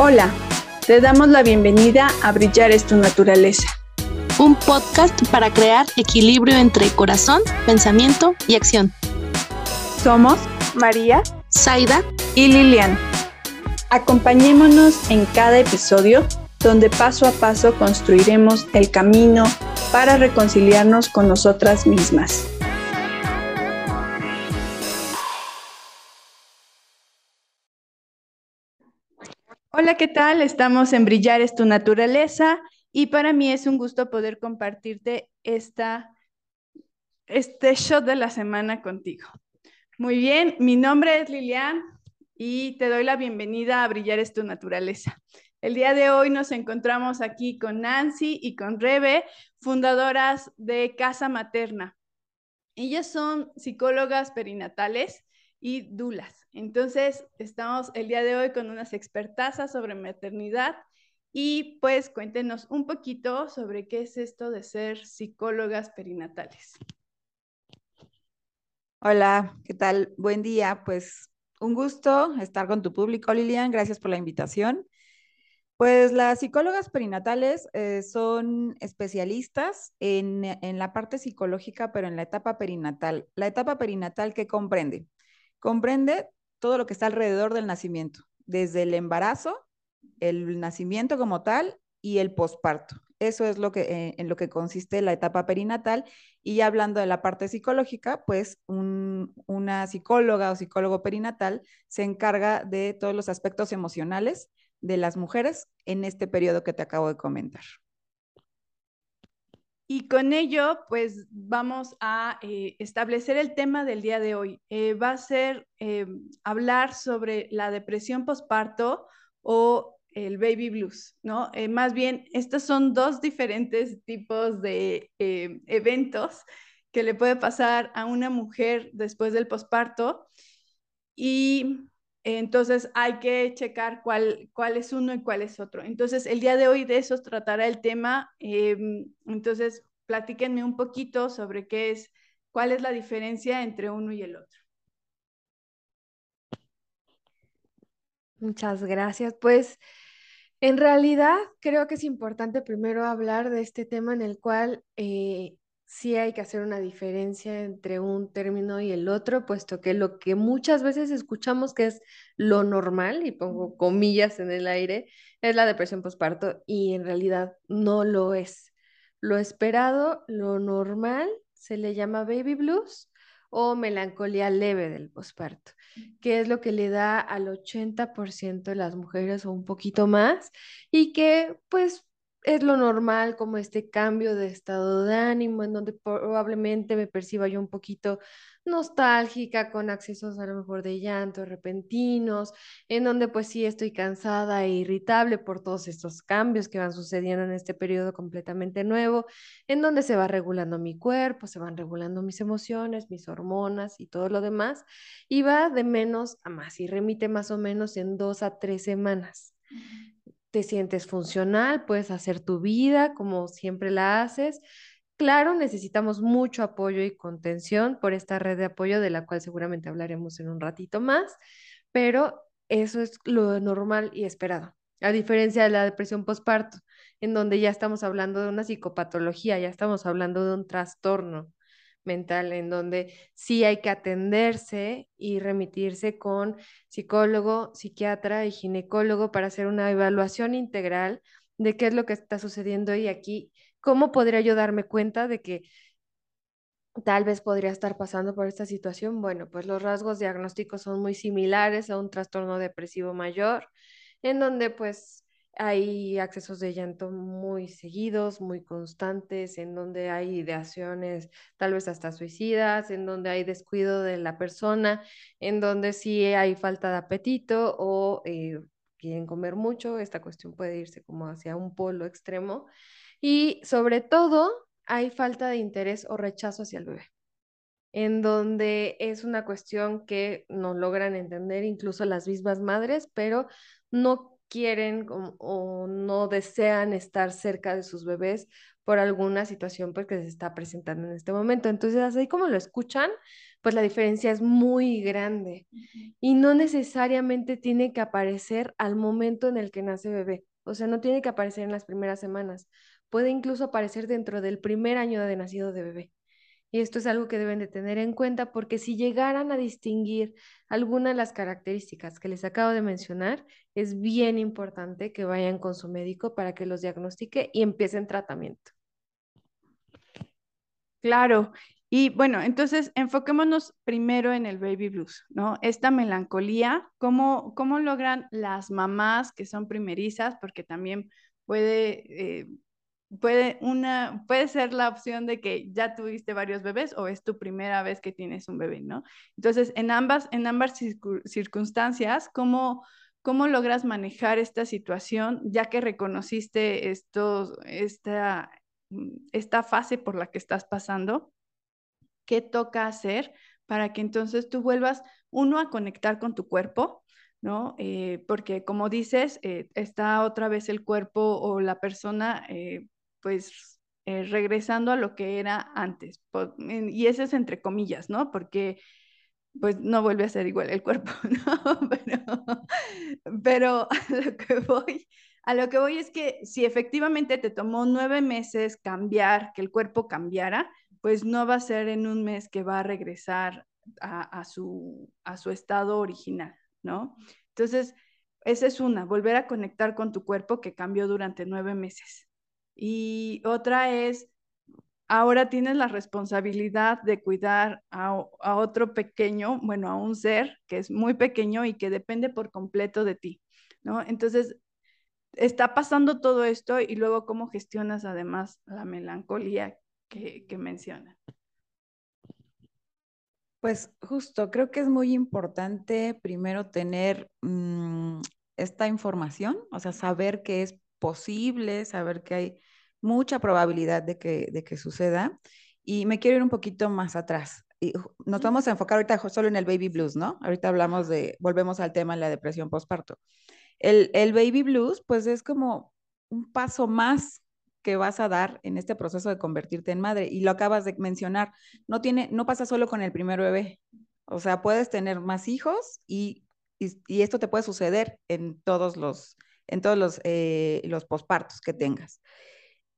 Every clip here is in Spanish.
Hola, te damos la bienvenida a Brillar es tu naturaleza. Un podcast para crear equilibrio entre corazón, pensamiento y acción. Somos María, Zaida y Lilian. Acompañémonos en cada episodio donde paso a paso construiremos el camino para reconciliarnos con nosotras mismas. Hola, ¿qué tal? Estamos en Brillar es tu naturaleza y para mí es un gusto poder compartirte esta, este shot de la semana contigo. Muy bien, mi nombre es Lilian y te doy la bienvenida a Brillar es tu naturaleza. El día de hoy nos encontramos aquí con Nancy y con Rebe, fundadoras de Casa Materna. Ellas son psicólogas perinatales y dulas. Entonces, estamos el día de hoy con unas expertazas sobre maternidad y pues cuéntenos un poquito sobre qué es esto de ser psicólogas perinatales. Hola, ¿qué tal? Buen día. Pues un gusto estar con tu público, Lilian. Gracias por la invitación. Pues las psicólogas perinatales eh, son especialistas en, en, la parte psicológica, pero en la etapa perinatal. La etapa perinatal, ¿qué comprende? Comprende todo lo que está alrededor del nacimiento, desde el embarazo, el nacimiento como tal y el posparto. Eso es lo que, eh, en lo que consiste la etapa perinatal. Y hablando de la parte psicológica, pues una psicóloga o psicólogo perinatal se encarga de todos los aspectos emocionales de las mujeres en este periodo que te acabo de comentar. Y con ello, pues vamos a eh, establecer el tema del día de hoy. Eh, va a ser eh, hablar sobre la depresión postparto o el baby blues, ¿no? más bien, estos son dos diferentes tipos de eventos que le puede pasar a una mujer después del posparto y entonces hay que checar cuál, cuál es uno y cuál es otro. Entonces el día de hoy de eso tratará el tema. Em, entonces platíquenme un poquito sobre qué es, cuál es la diferencia entre uno y el otro. Muchas gracias. Pues en realidad creo que es importante primero hablar de este tema en el cual eh, sí hay que hacer una diferencia entre un término y el otro, puesto que lo que muchas veces escuchamos que es lo normal, y pongo comillas en el aire, es la depresión postparto y en realidad no lo es. Lo esperado, lo normal, se le llama baby blues o melancolía leve del posparto, que es lo que le da al 80% de las mujeres o un poquito más y que pues es lo normal como este cambio de estado de ánimo en donde probablemente me perciba yo un poquito nostálgica, con accesos a lo mejor de llanto repentinos, en donde pues sí estoy cansada e irritable por todos estos cambios que van sucediendo en este periodo completamente nuevo, en donde se va regulando mi cuerpo, se van regulando mis emociones, mis hormonas y todo lo demás, y va de menos a más y remite más o menos en dos a tres semanas te sientes funcional, puedes hacer tu vida como siempre la haces. Claro, necesitamos mucho apoyo y contención por esta red de apoyo de la cual seguramente hablaremos en un ratito más, pero eso es lo normal y esperado. A diferencia de la depresión postparto, en donde ya estamos hablando de una psicopatología, ya estamos hablando de un trastorno mental en donde sí hay que atenderse y remitirse con psicólogo, psiquiatra y ginecólogo para hacer una evaluación integral de qué es lo que está sucediendo y aquí, cómo podría yo darme cuenta de que tal vez podría estar pasando por esta situación. Bueno, pues los rasgos diagnósticos son muy similares a un trastorno depresivo mayor, en donde pues hay accesos de llanto muy seguidos, muy constantes, en donde hay ideaciones tal vez hasta suicidas, en donde hay descuido de la persona, en donde sí hay falta de apetito o eh, quieren comer mucho, esta cuestión puede irse como hacia un polo extremo. Y sobre todo hay falta de interés o rechazo hacia el bebé en donde es una cuestión que no logran entender incluso las mismas madres, pero no quieren o, no desean estar cerca de sus bebés por alguna situación pues, que se está presentando en este momento. Entonces, así como lo escuchan, pues la diferencia es muy grande y no necesariamente tiene que aparecer al momento en el que nace bebé. O sea, no tiene que aparecer en las primeras semanas. Puede incluso aparecer dentro del primer año de nacido de bebé. Y esto es algo que deben de tener en cuenta porque si llegaran a distinguir alguna de las características que les acabo de mencionar, es bien importante que vayan con su médico para que los diagnostique y empiecen tratamiento. Claro. Y bueno, entonces enfoquémonos primero en el baby blues, ¿no? Esta melancolía, ¿cómo, cómo logran las mamás que son primerizas? Porque también puede... Eh, puede, una, puede ser la opción de que ya tuviste varios bebés o es tu primera vez que tienes un bebé, ¿no? Entonces, en ambas, en ambas circunstancias, ¿cómo, ¿cómo logras manejar esta situación ya que reconociste esto, esta, esta fase por la que estás pasando? ¿Qué toca hacer para que entonces tú vuelvas, uno, a conectar con tu cuerpo, ¿no? Eh, porque como dices, eh, está otra vez el cuerpo o la persona eh, pues eh, regresando a lo que era antes. y eso es entre comillas, ¿no? Porque pues no vuelve a ser igual el cuerpo, ¿no? Pero, pero a lo que voy, a lo que voy es que si efectivamente te tomó nueve meses cambiar, que el cuerpo cambiara, pues no va a ser en un mes que va a regresar a, a su, a su estado original, ¿no? Entonces, esa es una, volver a conectar con tu cuerpo que cambió durante nueve meses. Y otra es, ahora tienes la responsabilidad de cuidar a, otro pequeño, bueno, a un ser que es muy pequeño y que depende por completo de ti, ¿no? Entonces, está pasando todo esto y luego cómo gestionas además la melancolía que, que mencionas. Pues justo, creo que es muy importante primero tener mm, esta información, o sea, saber que es posible, saber que hay mucha probabilidad de que, de que suceda. Y me quiero ir un poquito más atrás. Y nos vamos a enfocar ahorita solo en el baby blues, ¿no? Ahorita hablamos de, volvemos al tema de la depresión postparto. El, el baby blues, pues es como un paso más que vas a dar en este proceso de convertirte en madre. Y lo acabas de mencionar, no, tiene, no pasa solo con el primer bebé. O sea, puedes tener más hijos y, y, y esto te puede suceder en todos los, en todos los, eh, los pospartos que tengas.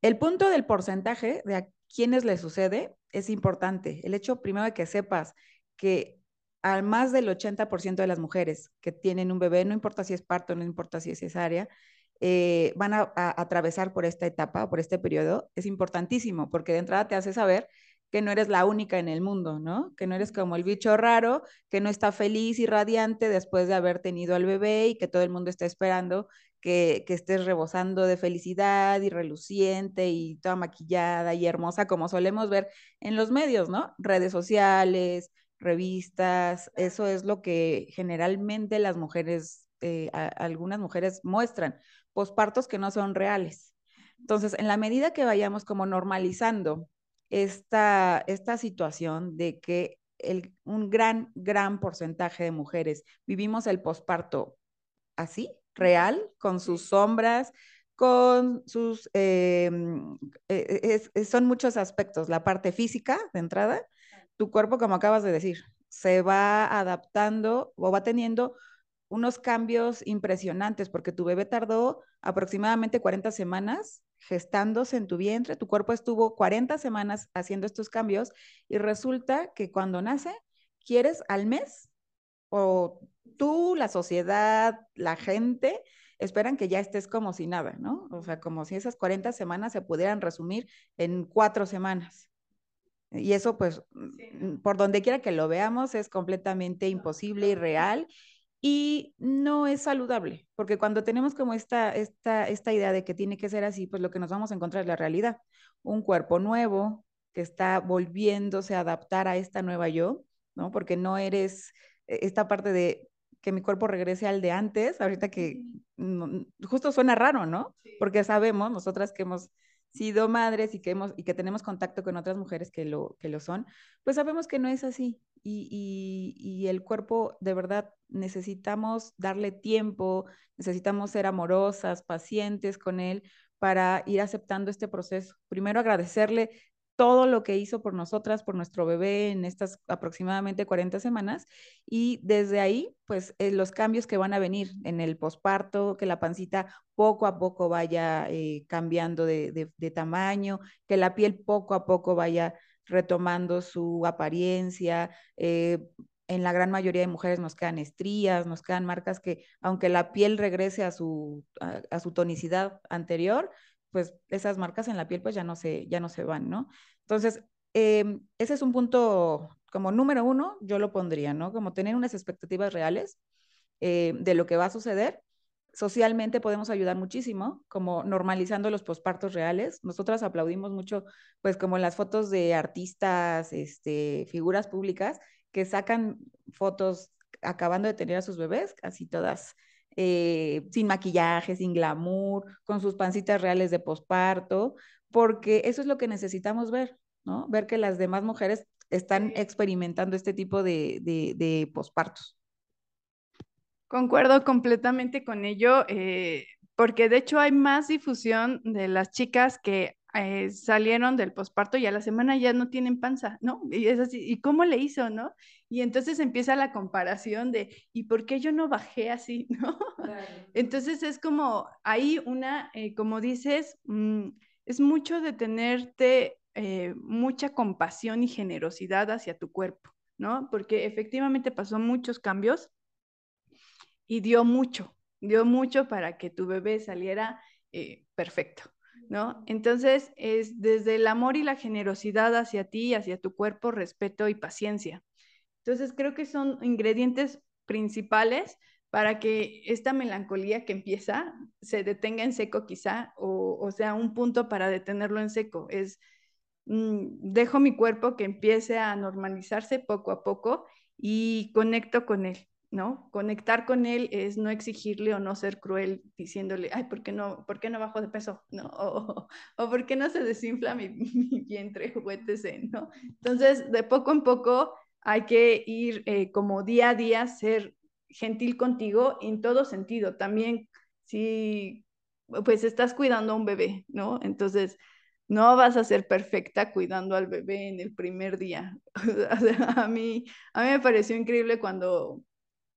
El punto del porcentaje de a quienes le sucede es importante. El hecho primero de que sepas que al más del 80% de las mujeres que tienen un bebé, no importa si es parto, no importa si es cesárea, eh, van a, atravesar por esta etapa, por este periodo, es importantísimo porque de entrada te hace saber que no eres la única en el mundo, ¿no? Que no eres como el bicho raro, que no está feliz y radiante después de haber tenido al bebé y que todo el mundo está esperando que, estés rebosando de felicidad y reluciente y toda maquillada y hermosa, como solemos ver en los medios, ¿no? Redes sociales, revistas, eso es lo que generalmente las mujeres, eh, algunas mujeres muestran, pospartos que no son reales. Entonces, en la medida que vayamos como normalizando esta, esta situación de que el, un gran, gran porcentaje de mujeres vivimos el posparto así, real, con sus sombras, con sus, eh, son muchos aspectos, la parte física de entrada, tu cuerpo, como acabas de decir, se va adaptando o va teniendo unos cambios impresionantes, porque tu bebé tardó aproximadamente 40 semanas gestándose en tu vientre, tu cuerpo estuvo 40 semanas haciendo estos cambios y resulta que cuando nace, quieres al mes o tú, la sociedad, la gente, esperan que ya estés como si nada, ¿no? O sea, como si esas 40 semanas se pudieran resumir en cuatro semanas. Y eso, pues, mm, por donde quiera que lo veamos, es completamente imposible y real y no es saludable, porque cuando tenemos como esta, esta, esta idea de que tiene que ser así, pues lo que nos vamos a encontrar es la realidad. Un cuerpo nuevo que está volviéndose a adaptar a esta nueva yo, ¿no? Porque no eres e, esta parte de que mi cuerpo regrese al de antes, ahorita que justo suena raro, ¿no? Porque sabemos, nosotras que hemos sido madres y que, hemos, y que tenemos contacto con otras mujeres que lo, que lo son, pues sabemos que no es así. y, y, el cuerpo de verdad necesitamos darle tiempo, necesitamos ser amorosas, pacientes con él para ir aceptando este proceso. Primero agradecerle todo lo que hizo por nosotras, por nuestro bebé en estas aproximadamente 40 semanas y desde ahí, pues eh, los cambios que van a venir en el posparto, que la pancita poco a poco vaya eh, cambiando de, tamaño, que la piel poco a poco vaya retomando su apariencia. Eh, en la gran mayoría de mujeres nos quedan estrías, nos quedan marcas que, aunque la piel regrese a su, a su tonicidad anterior, pues esas marcas en la piel pues ya no se, ya no se van, ¿no? Entonces, em, ese es un punto como número uno, yo lo pondría, ¿no? Como tener unas expectativas reales eh, de lo que va a suceder. Socialmente podemos ayudar muchísimo, como normalizando los pospartos reales. Nosotras aplaudimos mucho, pues como las fotos de artistas, este, figuras públicas que sacan fotos acabando de tener a sus bebés, casi todas eh, sin maquillaje, sin glamour, con sus pancitas reales de posparto, porque eso es lo que necesitamos ver, ¿no? Ver que las demás mujeres están experimentando este tipo de, de, pospartos. Concuerdo completamente con ello, eh, porque de hecho hay más difusión de las chicas que eh, salieron del posparto y a la semana ya no tienen panza, ¿no? Y es así, ¿y cómo le hizo, no? Y entonces empieza la comparación de, ¿y por qué yo no bajé así, no? Entonces es como, hay una, eh, como dices, mm, es mucho de tenerte eh, mucha compasión y generosidad hacia tu cuerpo, ¿no? Porque efectivamente pasó muchos cambios y dio mucho, dio mucho para que tu bebé saliera perfecto. ¿No? Entonces, es desde el amor y la generosidad hacia ti, hacia tu cuerpo, respeto y paciencia. Entonces, creo que son ingredientes principales para que esta melancolía que empieza se detenga en seco quizá, o, sea, un punto para detenerlo en seco. Es, mm, dejo mi cuerpo que empiece a normalizarse poco a poco y conecto con él. ¿No? Conectar con él es no exigirle o no ser cruel diciéndole, ay, ¿por qué no, ¿por qué no bajo de peso? ¿No? O, o ¿por qué no se desinfla mi, mi vientre o ¿no? Entonces, de poco en poco hay que ir eh, como día a día, ser gentil contigo en todo sentido. También si pues estás cuidando a un bebé, ¿no? Entonces, no vas a ser perfecta cuidando al bebé en el primer día. a, mí, a mí me pareció increíble cuando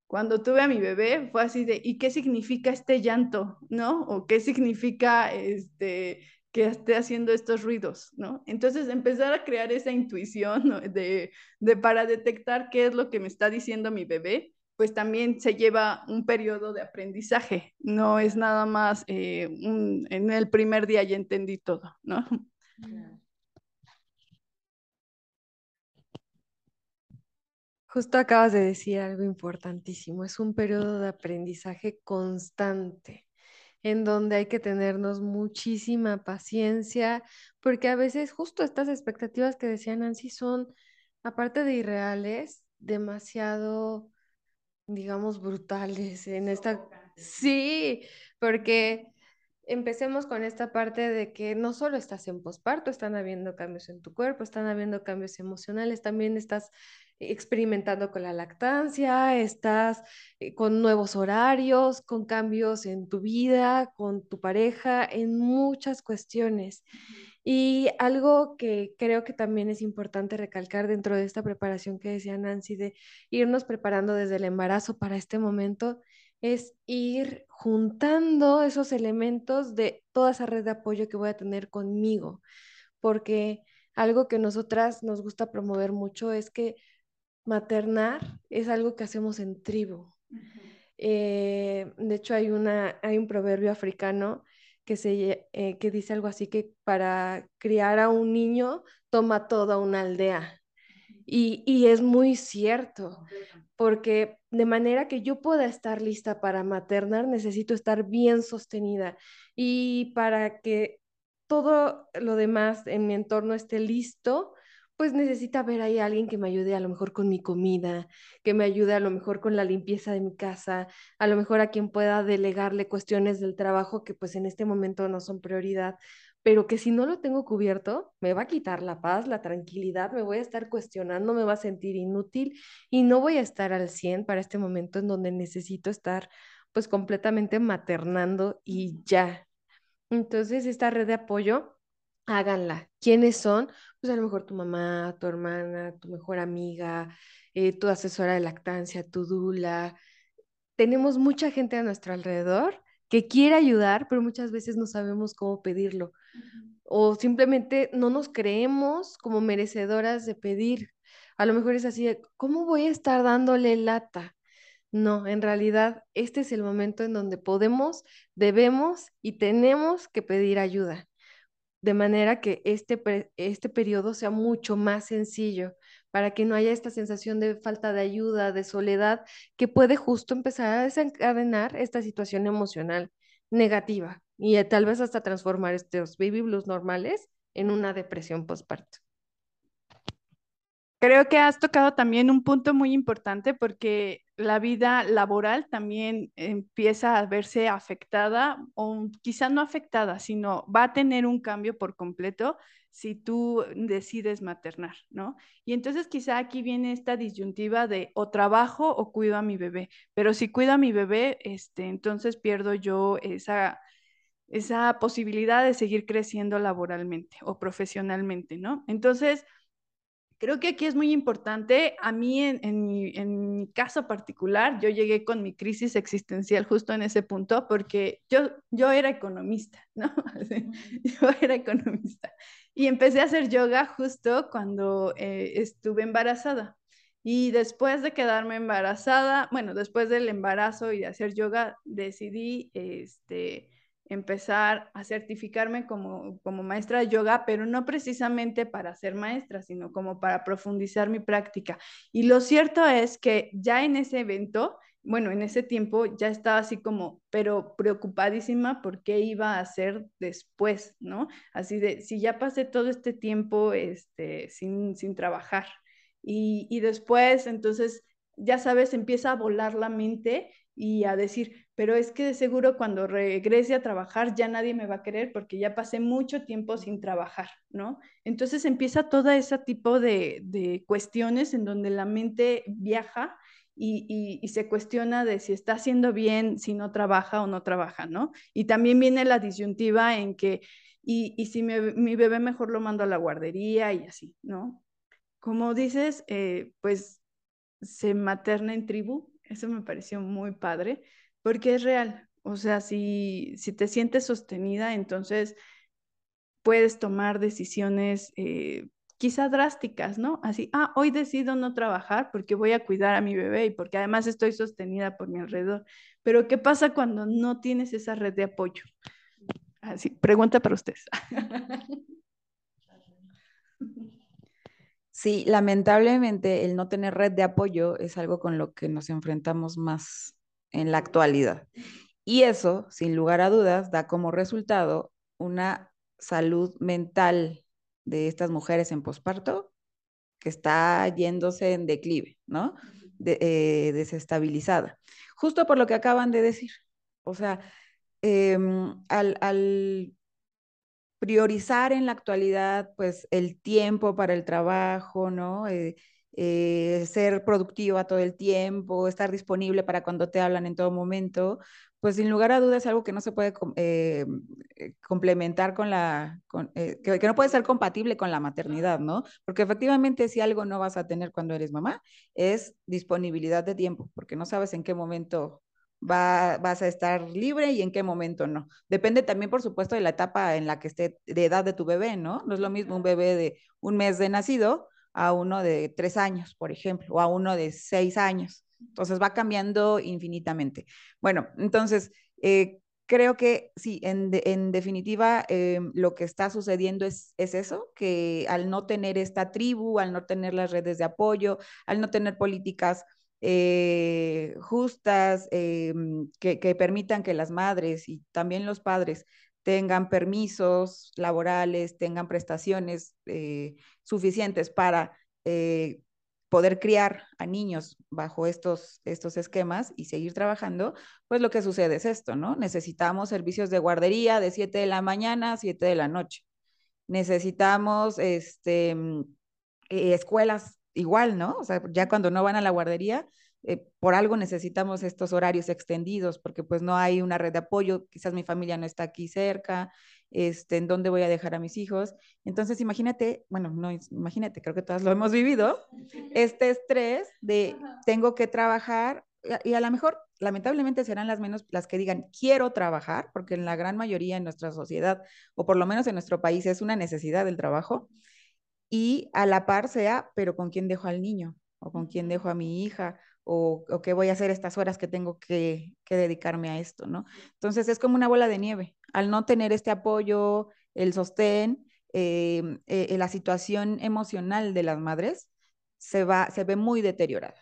cuando tuve a mi bebé fue así de, ¿y qué significa este llanto? ¿No? ¿O qué significa este, que esté haciendo estos ruidos? ¿No? Entonces empezar a crear esa intuición de, de para detectar qué es lo que me está diciendo mi bebé, pues también se lleva un periodo de aprendizaje, no es nada más eh, un, en el primer día ya entendí todo, ¿no? Justo acabas de decir algo importantísimo, es un periodo de aprendizaje constante en donde hay que tenernos muchísima paciencia, porque a veces justo estas expectativas que decía Nancy son, aparte de irreales, demasiado, digamos, brutales en esta... Sí, porque empecemos con esta parte de que no solo estás en posparto, están habiendo cambios en tu cuerpo, están habiendo cambios emocionales, también estás experimentando con la lactancia, estás eh, con nuevos horarios, con cambios en tu vida, con tu pareja, en muchas cuestiones. Y algo que creo que también es importante recalcar dentro de esta preparación que decía Nancy, de irnos preparando desde el embarazo para este momento, es ir juntando esos elementos de toda esa red de apoyo que voy a tener conmigo, porque algo que nosotras nos gusta promover mucho es que maternar es algo que hacemos en tribu. Eh, de hecho, hay, una, hay un proverbio africano que, se, eh, que dice algo así que para criar a un niño toma toda una aldea. Y, y, es muy cierto, porque de manera que yo pueda estar lista para maternar, necesito estar bien sostenida. Y para que todo lo demás en mi entorno esté listo, pues necesita ver ahí a alguien que me ayude a lo mejor con mi comida, que me ayude a lo mejor con la limpieza de mi casa, a lo mejor a quien pueda delegarle cuestiones del trabajo que pues en este momento no son prioridad, pero que si no lo tengo cubierto, me va a quitar la paz, la tranquilidad, me voy a estar cuestionando, me va a sentir inútil y no voy a estar al 100 para este momento en donde necesito estar pues completamente maternando y ya. Entonces, esta red de apoyo, háganla. ¿Quiénes son? Pues a lo mejor tu mamá, tu hermana, tu mejor amiga, eh, tu asesora de lactancia, tu dula. Tenemos mucha gente a nuestro alrededor que quiere ayudar, pero muchas veces no sabemos cómo pedirlo. O simplemente no nos creemos como merecedoras de pedir. A lo mejor es así, ¿cómo voy a estar dándole lata? No, en realidad este es el momento en donde podemos, debemos y tenemos que pedir ayuda, de manera que este, este periodo sea mucho más sencillo, para que no haya esta sensación de falta de ayuda, de soledad, que puede justo empezar a desencadenar esta situación emocional negativa y eh, tal vez hasta transformar estos baby blues normales en una depresión postparto. Creo que has tocado también un punto muy importante porque la vida laboral también empieza a verse afectada o quizá no afectada, sino va a tener un cambio por completo si tú decides maternar, ¿no? Y entonces quizá aquí viene esta disyuntiva de o trabajo o cuido a mi bebé, pero si cuido a mi bebé, este, entonces pierdo yo esa esa posibilidad de seguir creciendo laboralmente o profesionalmente, ¿no? Entonces, Creo que aquí es muy importante, a mí en, mi, caso particular, yo llegué con mi crisis existencial justo en ese punto porque yo, yo era economista, ¿no? yo era economista y empecé a hacer yoga justo cuando eh, estuve embarazada. Y después de quedarme embarazada, bueno, después del embarazo y de hacer yoga, decidí este, empezar a certificarme como, como maestra de yoga, pero no precisamente para ser maestra, sino como para profundizar mi práctica. Y lo cierto es que ya en ese evento, bueno, en ese tiempo ya estaba así como, pero preocupadísima por qué iba a hacer después, ¿no? Así de, si ya pasé todo este tiempo este, sin, sin trabajar. Y, y después, entonces, ya sabes, empieza a volar la mente y a decir, pero es que de seguro cuando regrese a trabajar ya nadie me va a querer porque ya pasé mucho tiempo sin trabajar, ¿no? Entonces empieza todo ese tipo de, cuestiones en donde la mente viaja y, se cuestiona de si está haciendo bien, si no trabaja o no trabaja, ¿no? Y también viene la disyuntiva en que, y, si mi bebé mejor lo mando a la guardería y así, ¿no? Como dices, eh, pues se materna en tribu, eso me pareció muy padre, porque es real. O sea, si, si te sientes sostenida, entonces puedes tomar decisiones eh, quizá drásticas, ¿no? Así, ah, hoy decido no trabajar porque voy a cuidar a mi bebé y porque además estoy sostenida por mi alrededor. Pero ¿qué pasa cuando no tienes esa red de apoyo? Así, pregunta para ustedes. Sí, lamentablemente el no tener red de apoyo es algo con lo que nos enfrentamos más en la actualidad. Y eso, sin lugar a dudas, da como resultado una salud mental de estas mujeres en posparto que está yéndose en declive, ¿no? Eh, desestabilizada. Justo por lo que acaban de decir. O sea, em, al, al priorizar en la actualidad, pues, el tiempo para el trabajo, ¿no? Eh, eh, ser productiva todo el tiempo, estar disponible para cuando te hablan en todo momento, pues sin lugar a dudas es algo que no se puede eh, complementar con la, que, que, no puede ser compatible con la maternidad, ¿no? Porque efectivamente si algo no vas a tener cuando eres mamá es disponibilidad de tiempo, porque no sabes en qué momento vas a estar libre y en qué momento no. Depende también, por supuesto, de la etapa en la que esté de edad de tu bebé, ¿no? No es lo mismo un bebé de un mes de nacido a uno de tres años, por ejemplo, o a uno de seis años. Entonces va cambiando infinitamente. Bueno, entonces eh, creo que sí, en, definitiva, eh, lo que está sucediendo es, es eso, que al no tener esta tribu, al no tener las redes de apoyo, al no tener políticas eh, justas, que, permitan que las madres y también los padres tengan permisos laborales, tengan prestaciones eh, suficientes para poder criar a niños bajo estos, estos esquemas y seguir trabajando, pues lo que sucede es esto, ¿no? Necesitamos servicios de guardería de 7 de la mañana a 7 de la noche. Necesitamos este, mm, eh, escuelas igual, ¿no? O sea, ya cuando no van a la guardería, eh, por algo necesitamos estos horarios extendidos, porque pues no hay una red de apoyo, quizás mi familia no está aquí cerca, este, en dónde voy a dejar a mis hijos. Entonces, imagínate, bueno, no, imagínate, creo que todas lo hemos vivido, este estrés de tengo que trabajar y a lo mejor, lamentablemente, serán las menos las que digan quiero trabajar, porque en la gran mayoría en nuestra sociedad, o por lo menos en nuestro país, es una necesidad del trabajo. Y a la par sea, pero ¿con quién dejo al niño? ¿O con quién dejo a mi hija? O, qué voy a hacer estas horas que tengo que, dedicarme a esto, ¿no? Entonces es como una bola de nieve. Al no tener este apoyo, el sostén, em, eh, la situación emocional de las madres se, va, se ve muy deteriorada.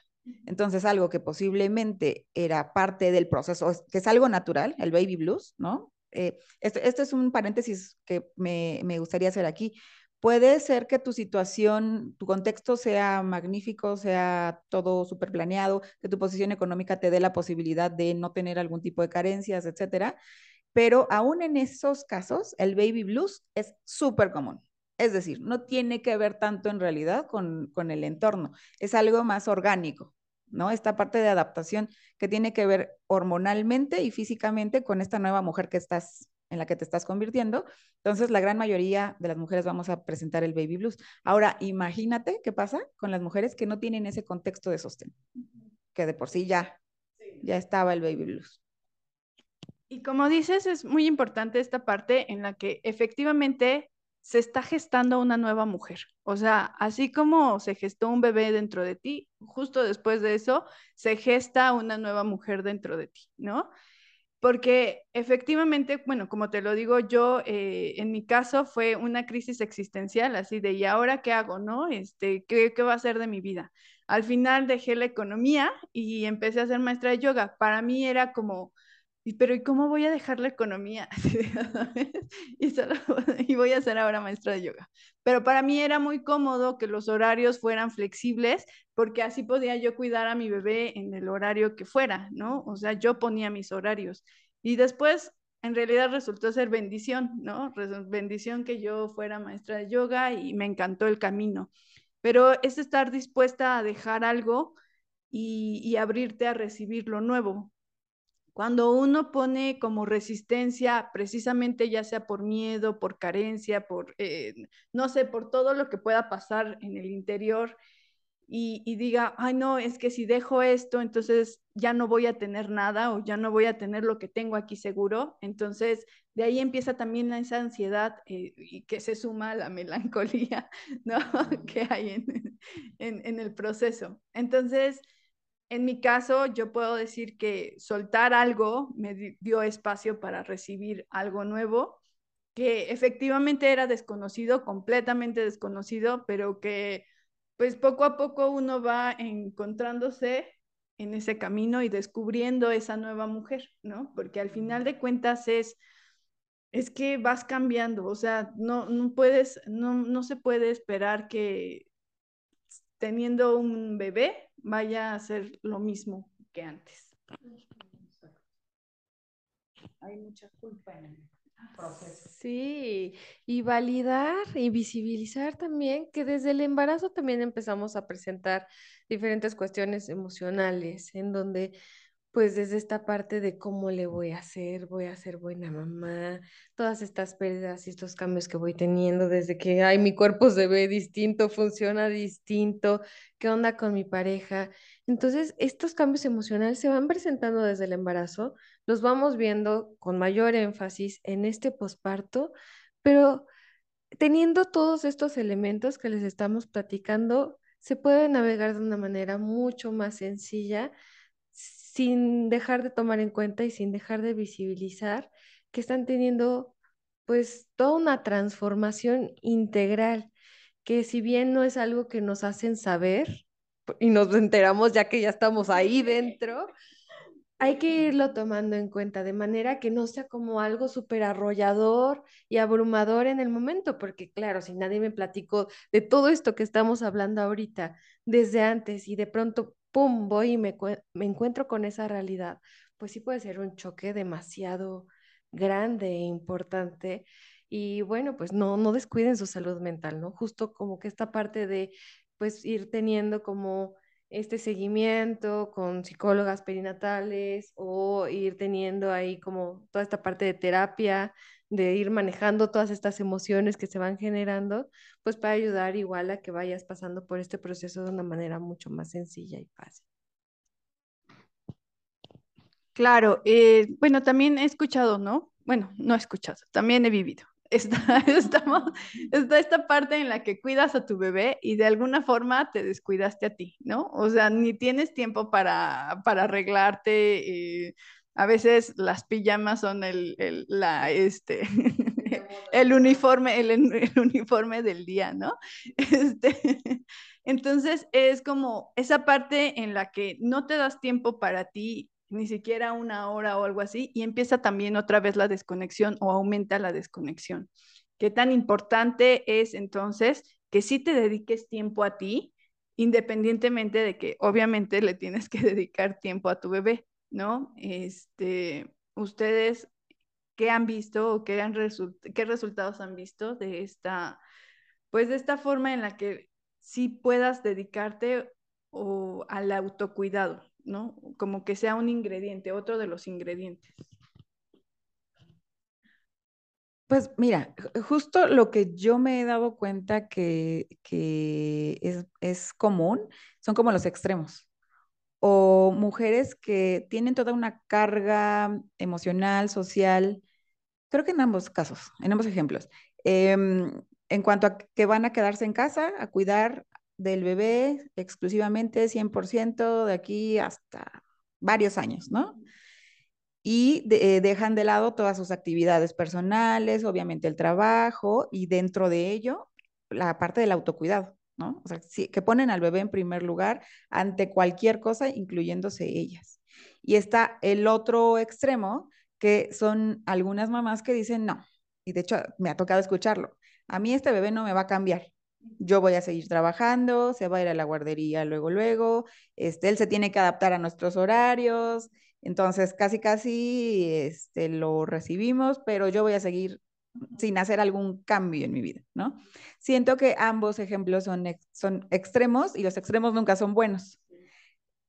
Entonces, algo que posiblemente era parte del proceso, que es algo natural, el baby blues, ¿no? Eh, este, este, es un paréntesis que me, me gustaría hacer aquí. Puede ser que tu situación, tu contexto sea magnífico, sea todo súper planeado, que tu posición económica te dé la posibilidad de no tener algún tipo de carencias, etcétera. Pero aún en esos casos, el baby blues es súper común. Es decir, no tiene que ver tanto en realidad con, con el entorno, es algo más orgánico, ¿no? Esta parte de adaptación que tiene que ver hormonalmente y físicamente con esta nueva mujer que estás en la que te estás convirtiendo. Entonces, la gran mayoría de las mujeres vamos a presentar el baby blues. Ahora, imagínate qué pasa con las mujeres que no tienen ese contexto de sostén, que de por sí ya, ya estaba el baby blues. Y como dices, es muy importante esta parte en la que efectivamente se está gestando una nueva mujer. O sea, así como se gestó un bebé dentro de ti, justo después de eso se gesta una nueva mujer dentro de ti, ¿no? Porque efectivamente, bueno, como te lo digo yo, eh, en mi caso fue una crisis existencial, así de, ¿y ahora qué hago, no? Este, ¿qué, ¿qué, va a ser de mi vida? Al final dejé la economía y empecé a ser maestra de yoga. Para mí era como, pero ¿y cómo voy a dejar la economía? y, y voy a ser ahora maestra de yoga. Pero para mí era muy cómodo que los horarios fueran flexibles porque así podía yo cuidar a mi bebé en el horario que fuera, ¿no? O sea, yo ponía mis horarios. Y después, en realidad resultó ser bendición, ¿no? Bendición que yo fuera maestra de yoga y me encantó el camino. Pero es estar dispuesta a dejar algo y abrirte a recibir lo nuevo, cuando uno pone como resistencia, precisamente ya sea por miedo, por carencia, por, eh, no sé, por todo lo que pueda pasar en el interior y, y, diga, ay no, es que si dejo esto, entonces ya no voy a tener nada o ya no voy a tener lo que tengo aquí seguro. Entonces, de ahí empieza también esa ansiedad eh, y que se suma a la melancolía ¿no? que hay en, en, en el proceso. Entonces, en mi caso, yo puedo decir que soltar algo me dio espacio para recibir algo nuevo, que efectivamente era desconocido, completamente desconocido, pero que pues poco a poco uno va encontrándose en ese camino y descubriendo esa nueva mujer, ¿no? Porque al final de cuentas es, es que vas cambiando, o sea, no, no puedes, no, no se puede esperar que teniendo un bebé vaya a ser lo mismo que antes. Hay mucha culpa en el proceso. Sí, y validar y visibilizar también que desde el embarazo también empezamos a presentar diferentes cuestiones emocionales en donde pues desde esta parte de cómo le voy a hacer, voy a ser buena mamá, todas estas pérdidas y estos cambios que voy teniendo desde que, ay, mi cuerpo se ve distinto, funciona distinto, qué onda con mi pareja. Entonces, estos cambios emocionales se van presentando desde el embarazo, los vamos viendo con mayor énfasis en este posparto, pero teniendo todos estos elementos que les estamos platicando, se puede navegar de una manera mucho más sencilla sin dejar de tomar en cuenta y sin dejar de visibilizar que están teniendo pues toda una transformación integral, que si bien no es algo que nos hacen saber y nos enteramos ya que ya estamos ahí dentro, hay que irlo tomando en cuenta de manera que no sea como algo súper arrollador y abrumador en el momento, porque claro, si nadie me platicó de todo esto que estamos hablando ahorita desde antes y de pronto, ¡pum!, voy y me, encuentro con esa realidad, pues sí puede ser un choque demasiado grande e importante. Y bueno, pues no, no descuiden su salud mental, ¿no? Justo como que esta parte de pues ir teniendo como este seguimiento con psicólogas perinatales o ir teniendo ahí como toda esta parte de terapia, de ir manejando todas estas emociones que se van generando, pues para ayudar igual a que vayas pasando por este proceso de una manera mucho más sencilla y fácil. Claro, eh, bueno, también he escuchado, ¿no? Bueno, no he escuchado, también he vivido está, esta parte en la que cuidas a tu bebé y de alguna forma te descuidaste a ti, ¿no? O sea, ni tienes tiempo para, para arreglarte. Eh, a veces las pijamas son el, el la, este, el uniforme, el, el, uniforme del día, ¿no? Este, entonces es como esa parte en la que no te das tiempo para ti ni siquiera una hora o algo así, y empieza también otra vez la desconexión o aumenta la desconexión. ¿Qué tan importante es entonces que sí te dediques tiempo a ti, independientemente de que obviamente le tienes que dedicar tiempo a tu bebé, ¿no? Este, ustedes, ¿qué han visto o qué, han qué resultados han visto de esta, pues de esta forma en la que sí puedas dedicarte o al autocuidado, ¿no? Como que sea un ingrediente, otro de los ingredientes. Pues mira, justo lo que yo me he dado cuenta que, es, es, común son como los extremos. O mujeres que tienen toda una carga emocional, social, creo que en ambos casos, en ambos ejemplos. Em, en cuanto a que van a quedarse en casa a cuidar del bebé exclusivamente 100% de aquí hasta varios años, ¿no? Y eh, dejan de lado todas sus actividades personales, obviamente el trabajo y dentro de ello la parte del autocuidado, que ponen al bebé en primer lugar ante cualquier cosa, incluyéndose ellas. Y está el otro extremo, que son algunas mamás que dicen, no, y de hecho me ha tocado escucharlo, a mí este bebé no me va a cambiar, yo voy a seguir trabajando, se va a ir a la guardería luego, luego, este, él se tiene que adaptar a nuestros horarios, entonces casi, casi este, lo recibimos, pero yo voy a seguir sin hacer algún cambio en mi vida, ¿no? Siento que ambos ejemplos son, son extremos y los extremos nunca son buenos.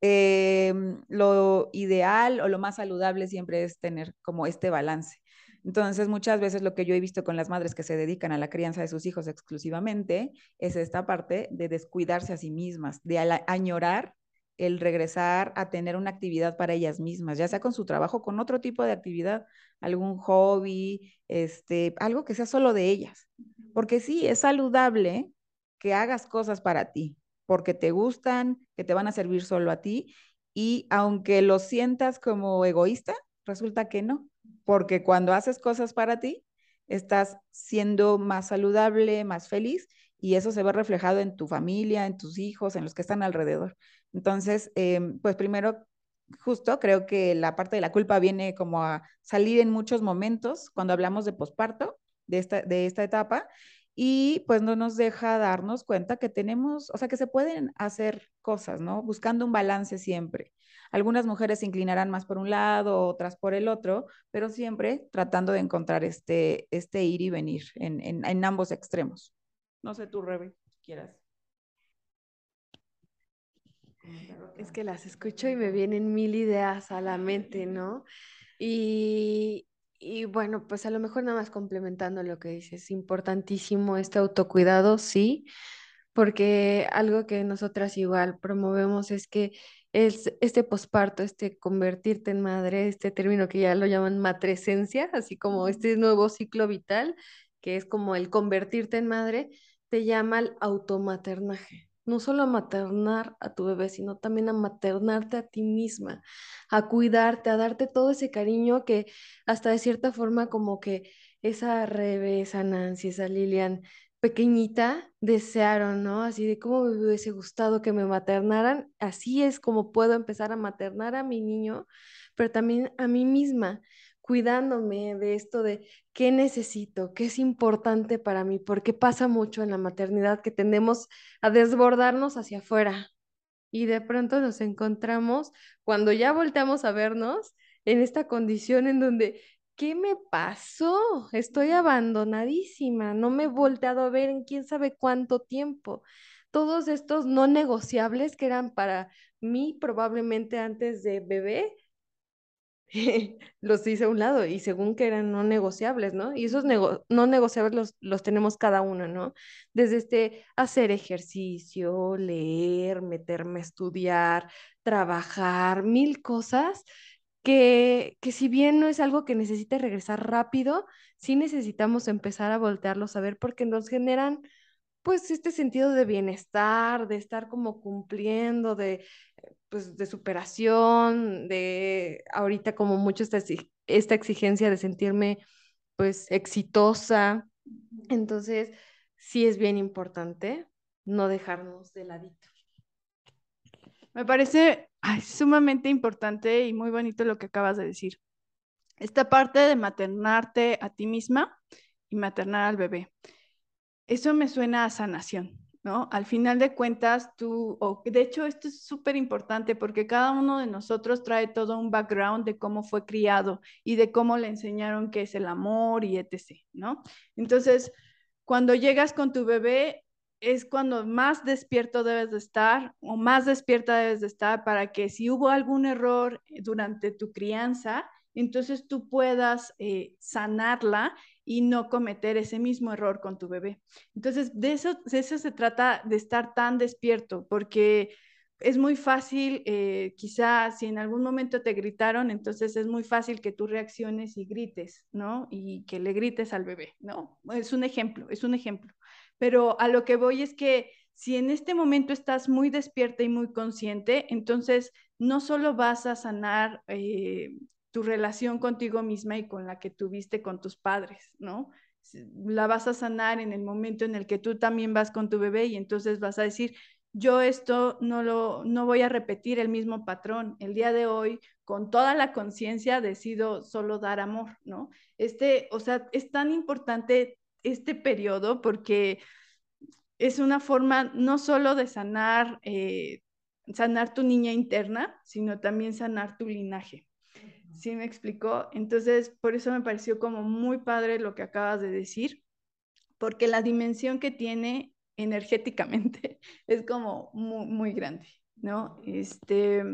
Em, lo ideal o lo más saludable siempre es tener como este balance. Entonces, muchas veces lo que yo he visto con las madres que se dedican a la crianza de sus hijos exclusivamente es esta parte de descuidarse a sí mismas, de añorar el regresar a tener una actividad para ellas mismas, ya sea con su trabajo, con otro tipo de actividad, algún hobby, este, algo que sea solo de ellas. Porque sí, es saludable que hagas cosas para ti, porque te gustan, que te van a servir solo a ti, y aunque lo sientas como egoísta, resulta que no porque cuando haces cosas para ti, estás siendo más saludable, más feliz y eso se ve reflejado en tu familia, en tus hijos, en los que están alrededor. Entonces, em, pues primero, justo creo que la parte de la culpa viene como a salir en muchos momentos cuando hablamos de posparto, de esta, de esta etapa, y pues no nos deja darnos cuenta que tenemos, o sea, que se pueden hacer cosas, ¿no? Buscando un balance siempre. Algunas mujeres se inclinarán más por un lado, otras por el otro, pero siempre tratando de encontrar este, este ir y venir en, en, en ambos extremos. No sé tú, Rebe, quieras. Es que las escucho y me vienen mil ideas a la mente, ¿no? Y, y bueno, pues a lo mejor nada más complementando lo que dices, importantísimo este autocuidado, sí, porque algo que nosotras igual promovemos es que es este posparto, este convertirte en madre, este término que ya lo llaman matresencia, así como este nuevo ciclo vital, que es como el convertirte en madre, te llama al automaternaje. No solo a maternar a tu bebé, sino también a maternarte a ti misma, a cuidarte, a darte todo ese cariño que hasta de cierta forma como que esa Rebe, esa Nancy, esa Lilian pequeñita desearon, ¿no? Así de cómo me hubiese gustado que me maternaran, así es como puedo empezar a maternar a mi niño, pero también a mí misma, cuidándome de esto de qué necesito, qué es importante para mí, porque pasa mucho en la maternidad que tendemos a desbordarnos hacia afuera. Y de pronto nos encontramos, cuando ya volteamos a vernos, en esta condición en donde ¿qué me pasó? Estoy abandonadísima, no me he volteado a ver en quién sabe cuánto tiempo. Todos estos no negociables que eran para mí probablemente antes de bebé, los hice a un lado y según que eran no negociables, ¿no? Y esos no negociables los, los tenemos cada uno, ¿no? Desde este hacer ejercicio, leer, meterme a estudiar, trabajar, mil cosas que, que si bien no es algo que necesite regresar rápido, sí necesitamos empezar a voltearlos a ver porque nos generan pues este sentido de bienestar, de estar como cumpliendo, de, pues, de superación, de ahorita como mucho esta, esta exigencia de sentirme pues exitosa. Entonces, sí es bien importante no dejarnos de ladito. Me parece sumamente importante y muy bonito lo que acabas de decir. Esta parte de maternarte a ti misma y maternar al bebé. Eso me suena a sanación, ¿no? Al final de cuentas, tú, de hecho esto es súper importante porque cada uno de nosotros trae todo un background de cómo fue criado y de cómo le enseñaron qué es el amor y etc., ¿no? Entonces, cuando llegas con tu bebé, es cuando más despierto debes de estar o más despierta debes de estar para que si hubo algún error eh, durante tu crianza, entonces tú puedas eh, sanarla y no cometer ese mismo error con tu bebé. Entonces, de eso, de eso se trata de estar tan despierto, porque es muy fácil, eh, quizá si en algún momento te gritaron, entonces es muy fácil que tú reacciones y grites, ¿no? Y que le grites al bebé, ¿no? Es un ejemplo, es un ejemplo pero a lo que voy es que si en este momento estás muy despierta y muy consciente, entonces no solo vas a sanar eh, tu relación contigo misma y con la que tuviste con tus padres, ¿no? La vas a sanar en el momento en el que tú también vas con tu bebé y entonces vas a decir, yo esto no lo no voy a repetir el mismo patrón. El día de hoy, con toda la conciencia, decido solo dar amor, ¿no? Este, o sea, es tan importante este periodo porque es una forma no solo de sanar, eh, sanar tu niña interna, sino también sanar tu linaje. ¿Sí me explicó? Entonces, por eso me pareció como muy padre lo que acabas de decir, porque la dimensión que tiene energéticamente es como muy, muy grande, ¿no? Este,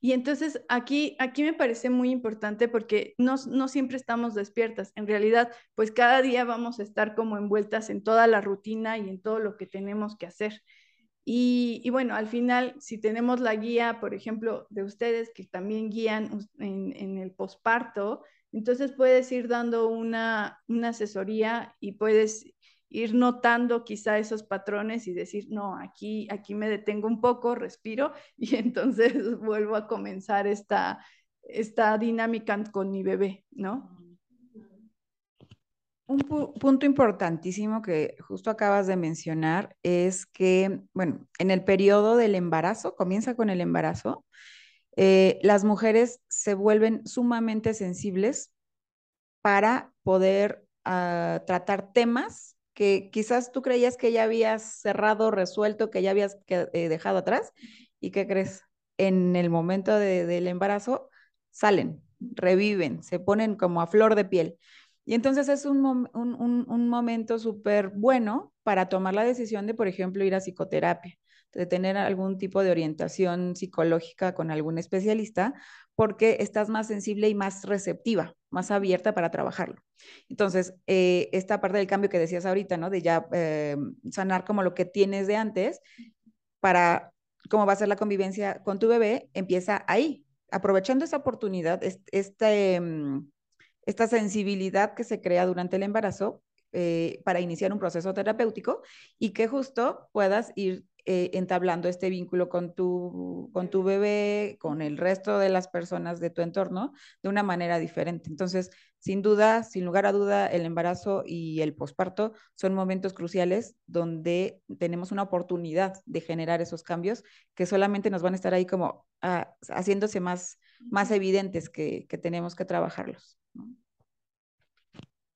y entonces aquí, aquí me parece muy importante porque no, no, siempre estamos despiertas. En realidad, pues cada día vamos a estar como envueltas en toda la rutina y en todo lo que tenemos que hacer. Y, bueno, al final, si tenemos la guía, por ejemplo, de ustedes que también guían en, en el posparto, entonces puedes ir dando una, una asesoría y puedes ir notando quizá esos patrones y decir, no, aquí, aquí me detengo un poco, respiro y entonces vuelvo a comenzar esta, esta dinámica con mi bebé, ¿no? Un punto importantísimo que justo acabas de mencionar es que, bueno, en el periodo del embarazo, comienza con el embarazo, eh, las mujeres se vuelven sumamente sensibles para poder uh, tratar temas que quizás tú creías que ya habías cerrado, resuelto, que ya habías eh, dejado atrás, y ¿qué crees? En el momento del embarazo salen, reviven, se ponen como a flor de piel. Y entonces es un, un momento súper bueno para tomar la decisión de, por ejemplo, ir a psicoterapia, de tener algún tipo de orientación psicológica con algún especialista, porque estás más sensible y más receptiva, más abierta para trabajarlo. Entonces, eh, esta parte del cambio que decías ahorita, ¿no? De ya eh, sanar como lo que tienes de antes para cómo va a ser la convivencia con tu bebé, empieza ahí, aprovechando esa oportunidad, este, mm, esta sensibilidad que se crea durante el embarazo eh, para iniciar un proceso terapéutico y que justo puedas ir eh, entablando este vínculo con tu, con tu bebé, con el resto de las personas de tu entorno, de una manera diferente. Entonces, sin duda, sin lugar a duda, el embarazo y el posparto son momentos cruciales donde tenemos una oportunidad de generar esos cambios que solamente nos van a estar ahí como ah, haciéndose más, más evidentes que, que tenemos que trabajarlos.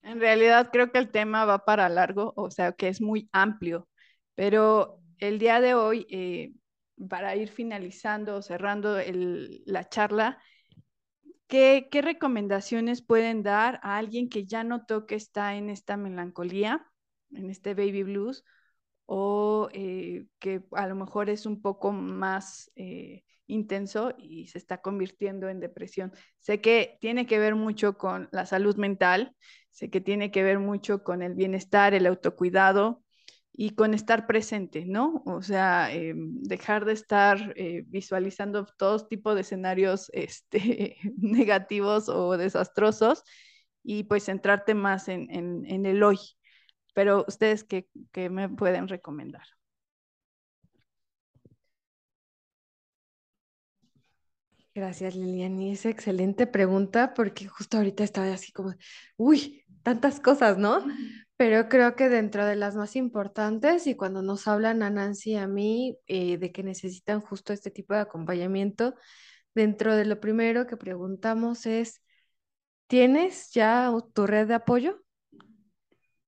En realidad creo que el tema va para largo, o sea, que es muy amplio, pero el día de hoy, eh, para ir finalizando o cerrando la charla, ¿qué, ¿qué, recomendaciones pueden dar a alguien que ya notó que está en esta melancolía, en este baby blues, o eh, que a lo mejor es un poco más eh, intenso y se está convirtiendo en depresión. Sé que tiene que ver mucho con la salud mental, sé que tiene que ver mucho con el bienestar, el autocuidado y con estar presente, ¿no? O sea, eh, dejar de estar eh, visualizando todo tipo de escenarios este, negativos o desastrosos y pues centrarte más en, en, en el hoy. Pero ustedes, ¿qué, ¿qué me pueden recomendar? Gracias, Liliani. Es excelente pregunta porque justo ahorita estaba así como, uy, tantas cosas, ¿no? Pero creo que dentro de las más importantes y cuando nos hablan a Nancy y a mí eh, de que necesitan justo este tipo de acompañamiento, dentro de lo primero que preguntamos es, ¿tienes ya tu red de apoyo?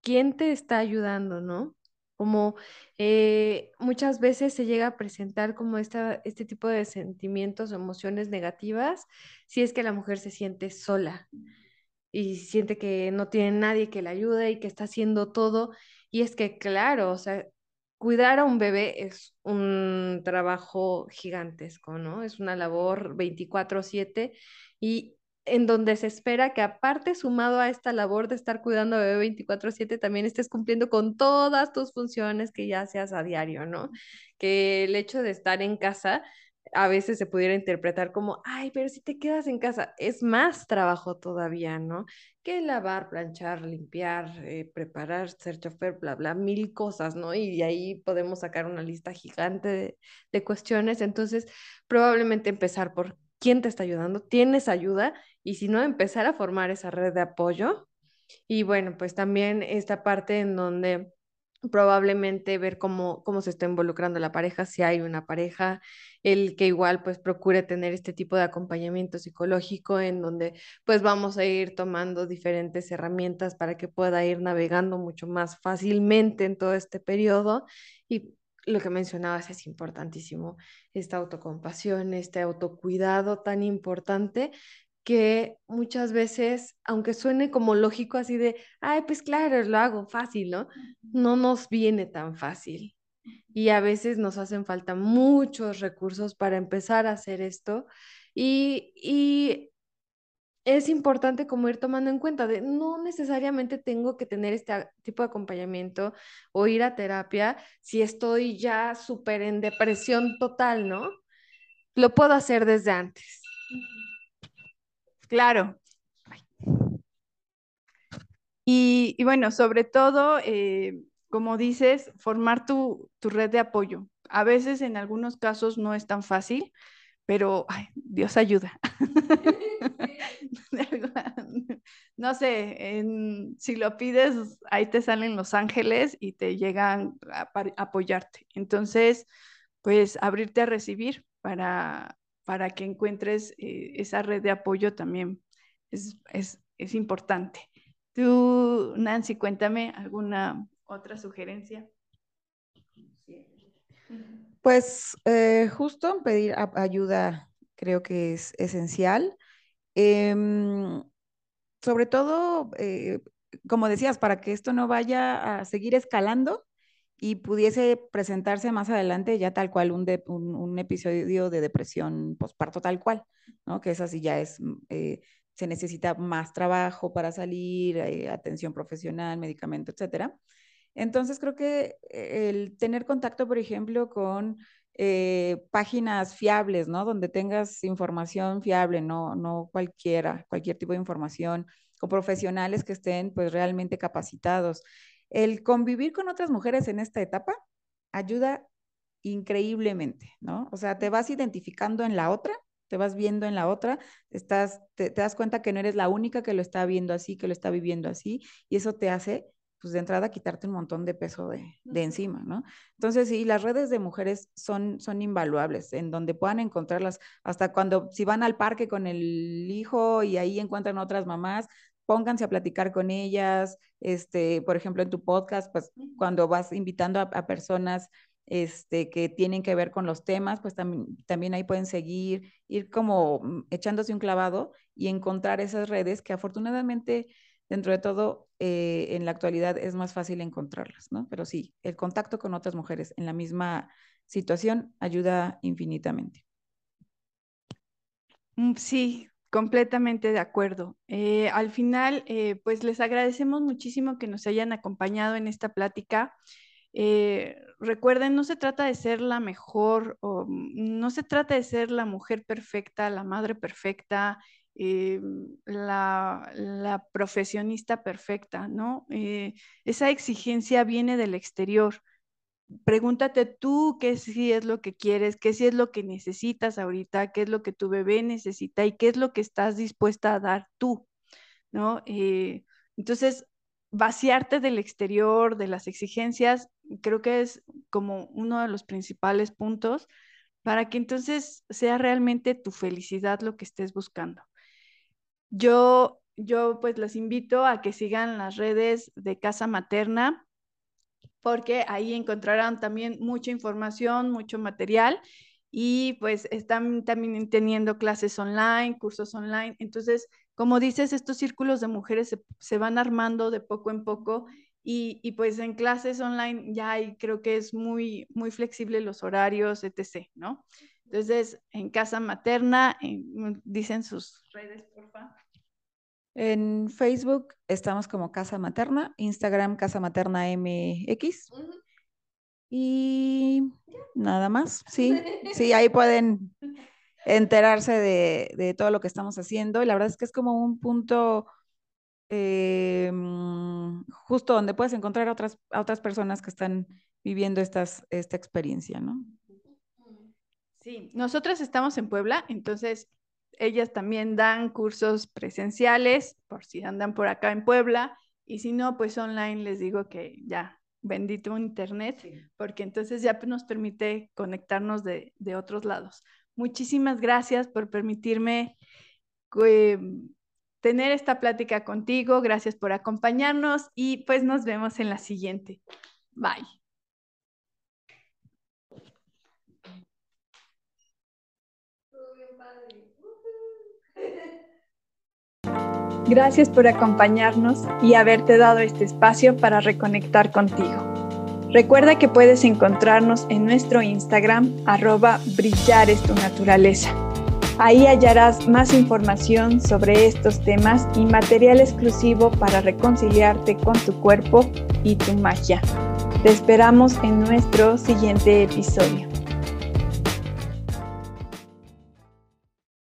¿Quién te está ayudando, no? Como eh, muchas veces se llega a presentar como esta, este tipo de sentimientos o emociones negativas si es que la mujer se siente sola y siente que no tiene nadie que la ayude y que está haciendo todo. Y es que, claro, o sea, cuidar a un bebé es un trabajo gigantesco, ¿no? Es una labor 24/7 y en donde se espera que aparte sumado a esta labor de estar cuidando a bebé 24/7, también estés cumpliendo con todas tus funciones que ya seas a diario, ¿no? Que el hecho de estar en casa a veces se pudiera interpretar como, ay, pero si te quedas en casa, es más trabajo todavía, ¿no? Que lavar, planchar, limpiar, eh, preparar, ser chofer, bla, bla, mil cosas, ¿no? Y de ahí podemos sacar una lista gigante de, de cuestiones. Entonces, probablemente empezar por quién te está ayudando, tienes ayuda y si no, empezar a formar esa red de apoyo. Y bueno, pues también esta parte en donde probablemente ver cómo, cómo se está involucrando la pareja, si hay una pareja, el que igual pues procure tener este tipo de acompañamiento psicológico en donde pues vamos a ir tomando diferentes herramientas para que pueda ir navegando mucho más fácilmente en todo este periodo y lo que mencionabas es importantísimo, esta autocompasión, este autocuidado tan importante que muchas veces, aunque suene como lógico así de, ay, pues claro, lo hago fácil, ¿no? No nos viene tan fácil. Y a veces nos hacen falta muchos recursos para empezar a hacer esto. Y, y es importante como ir tomando en cuenta de no necesariamente tengo que tener este tipo de acompañamiento o ir a terapia si estoy ya súper en depresión total, ¿no? Lo puedo hacer desde antes. Claro. Y, bueno, sobre todo, eh, como dices, formar tu, tu, red de apoyo. A veces en algunos casos no es tan fácil, pero Dios ayuda. no sé, en, si lo pides, ahí te salen los ángeles y te llegan a, a apoyarte. Entonces, pues abrirte a recibir para, para que encuentres eh, esa red de apoyo también es, es, importante. Tú, Nancy, cuéntame alguna otra sugerencia. Pues eh, justo pedir ayuda creo que es esencial. Eh, sobre todo, eh, como decías, para que esto no vaya a seguir escalando, y pudiese presentarse más adelante ya tal cual un, un, episodio de depresión postparto tal cual, ¿no? Que esa sí ya es, mm, eh, se necesita más trabajo para salir, eh, atención profesional, medicamento, etcétera. Entonces creo que eh, el tener contacto, por ejemplo, con páginas fiables, ¿no? Donde tengas información fiable, no, no cualquiera, cualquier tipo de información, con profesionales que estén pues realmente capacitados el convivir con otras mujeres en esta etapa ayuda increíblemente, ¿no? O sea, te vas identificando en la otra, te vas viendo en la otra, estás, te, te, das cuenta que no eres la única que lo está viendo así, que lo está viviendo así, y eso te hace pues de entrada quitarte un montón de peso de, encima, ¿no? Entonces, sí, las redes de mujeres son, son invaluables, en donde puedan encontrarlas, hasta cuando, si van al parque con el hijo y ahí encuentran otras mamás, pónganse a platicar con ellas, este, por ejemplo, en tu podcast, pues cuando vas invitando a, personas este, que tienen que ver con los temas, pues también, también ahí pueden seguir, ir como mm, echándose un clavado y encontrar esas redes que afortunadamente dentro de todo, eh, en la actualidad es más fácil encontrarlas, ¿no? Pero sí, el contacto con otras mujeres en la misma situación ayuda infinitamente. Mm, sí, completamente de acuerdo. Eh, al final, eh, pues les agradecemos muchísimo que nos hayan acompañado en esta plática. recuerden, no se trata de ser la mejor, o mm, no se trata de ser la mujer perfecta, la madre perfecta, eh, la, profesionista perfecta, ¿no? Eh, esa exigencia viene del exterior. Pregúntate tú qué sí es lo que quieres, qué sí es lo que necesitas ahorita, qué es lo que tu bebé necesita y qué es lo que estás dispuesta a dar tú, ¿no? Eh, entonces, vaciarte del exterior, de las exigencias, creo que es como uno de los principales puntos para que entonces sea realmente tu felicidad lo que estés buscando. Yo, yo pues los invito a que sigan las redes de Casa Materna porque ahí encontrarán también mucha información, mucho material y pues están también teniendo clases online, cursos online. Entonces, como dices, estos círculos de mujeres se, van armando de poco en poco y, y, pues en clases online ya hay, creo que es muy, muy flexible los horarios, etc., ¿no? Entonces, en casa materna, dicen sus redes, por favor. En Facebook estamos como Casa Materna, Instagram Casa Materna MX. Y nada más, sí, sí, ahí pueden enterarse de, todo lo que estamos haciendo. Y la verdad es que es como un punto eh, mm, justo donde puedes encontrar a otras, a otras personas que están viviendo estas, esta experiencia, ¿no? Sí, nosotras estamos en Puebla, entonces ellas también dan cursos presenciales, por si andan por acá en Puebla, y si no, pues online les digo que ya, bendito Internet, porque entonces ya nos permite conectarnos de, otros lados. Muchísimas gracias por permitirme eh, tener esta plática contigo, gracias por acompañarnos y pues nos vemos en la siguiente. Bye. Gracias por acompañarnos y haberte dado este espacio para reconectar contigo. Recuerda que puedes encontrarnos en nuestro Instagram, arroba brillar es tu naturaleza. Ahí hallarás más información sobre estos temas y material exclusivo para reconciliarte con tu cuerpo y tu magia. Te esperamos en nuestro siguiente episodio.